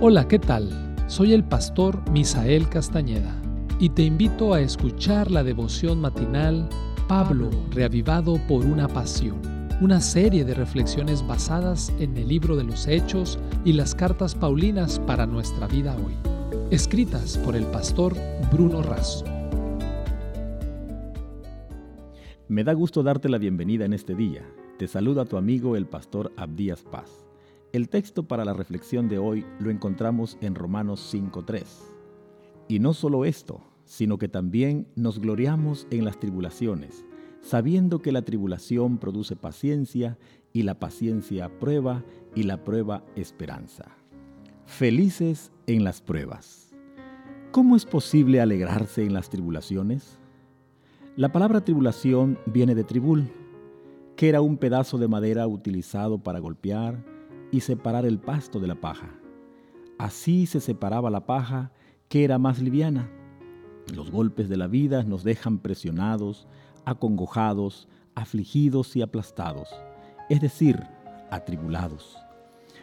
Hola, ¿qué tal? Soy el pastor Misael Castañeda y te invito a escuchar la devoción matinal Pablo, reavivado por una pasión, una serie de reflexiones basadas en el libro de los Hechos y las cartas Paulinas para nuestra vida hoy, escritas por el pastor Bruno Razo. Me da gusto darte la bienvenida en este día. Te saluda tu amigo el pastor Abdías Paz. El texto para la reflexión de hoy lo encontramos en Romanos 5.3. Y no solo esto, sino que también nos gloriamos en las tribulaciones, sabiendo que la tribulación produce paciencia y la paciencia prueba y la prueba esperanza. Felices en las pruebas. ¿Cómo es posible alegrarse en las tribulaciones? La palabra tribulación viene de tribul, que era un pedazo de madera utilizado para golpear, y separar el pasto de la paja. Así se separaba la paja que era más liviana. Los golpes de la vida nos dejan presionados, acongojados, afligidos y aplastados, es decir, atribulados.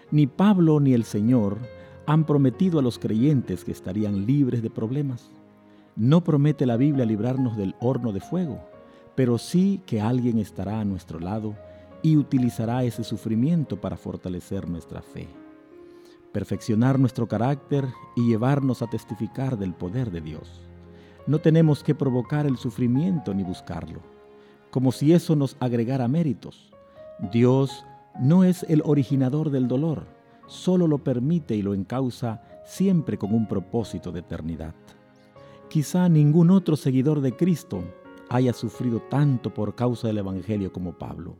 Ni Pablo ni el Señor han prometido a los creyentes que estarían libres de problemas. No promete la Biblia librarnos del horno de fuego, pero sí que alguien estará a nuestro lado y utilizará ese sufrimiento para fortalecer nuestra fe, perfeccionar nuestro carácter y llevarnos a testificar del poder de Dios. No tenemos que provocar el sufrimiento ni buscarlo, como si eso nos agregara méritos. Dios no es el originador del dolor, solo lo permite y lo encausa siempre con un propósito de eternidad. Quizá ningún otro seguidor de Cristo haya sufrido tanto por causa del Evangelio como Pablo.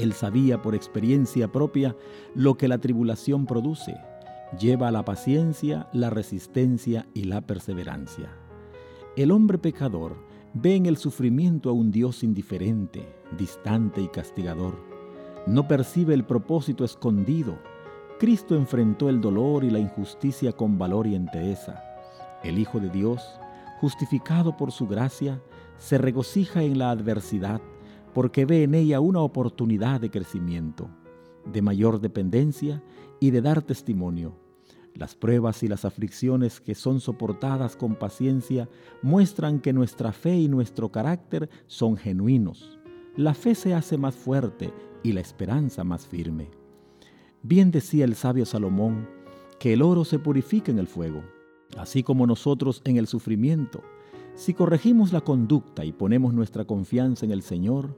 Él sabía por experiencia propia lo que la tribulación produce. Lleva a la paciencia, la resistencia y la perseverancia. El hombre pecador ve en el sufrimiento a un Dios indiferente, distante y castigador. No percibe el propósito escondido. Cristo enfrentó el dolor y la injusticia con valor y entereza. El Hijo de Dios, justificado por su gracia, se regocija en la adversidad porque ve en ella una oportunidad de crecimiento, de mayor dependencia y de dar testimonio. Las pruebas y las aflicciones que son soportadas con paciencia muestran que nuestra fe y nuestro carácter son genuinos. La fe se hace más fuerte y la esperanza más firme. Bien decía el sabio Salomón que el oro se purifica en el fuego, así como nosotros en el sufrimiento. Si corregimos la conducta y ponemos nuestra confianza en el Señor,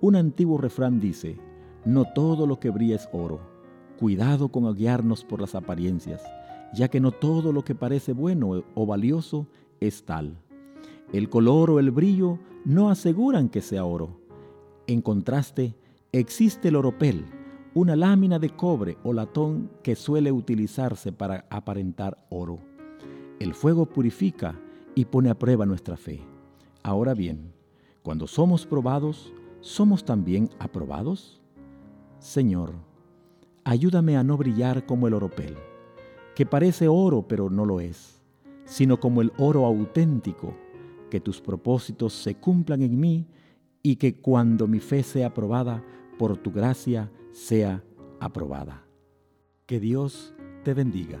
un antiguo refrán dice, no todo lo que brilla es oro. Cuidado con guiarnos por las apariencias, ya que no todo lo que parece bueno o valioso es tal. El color o el brillo no aseguran que sea oro. En contraste, existe el oropel, una lámina de cobre o latón que suele utilizarse para aparentar oro. El fuego purifica y pone a prueba nuestra fe. Ahora bien, cuando somos probados, ¿somos también aprobados? Señor, ayúdame a no brillar como el oropel, que parece oro pero no lo es, sino como el oro auténtico, que tus propósitos se cumplan en mí y que cuando mi fe sea aprobada, por tu gracia sea aprobada. Que Dios te bendiga.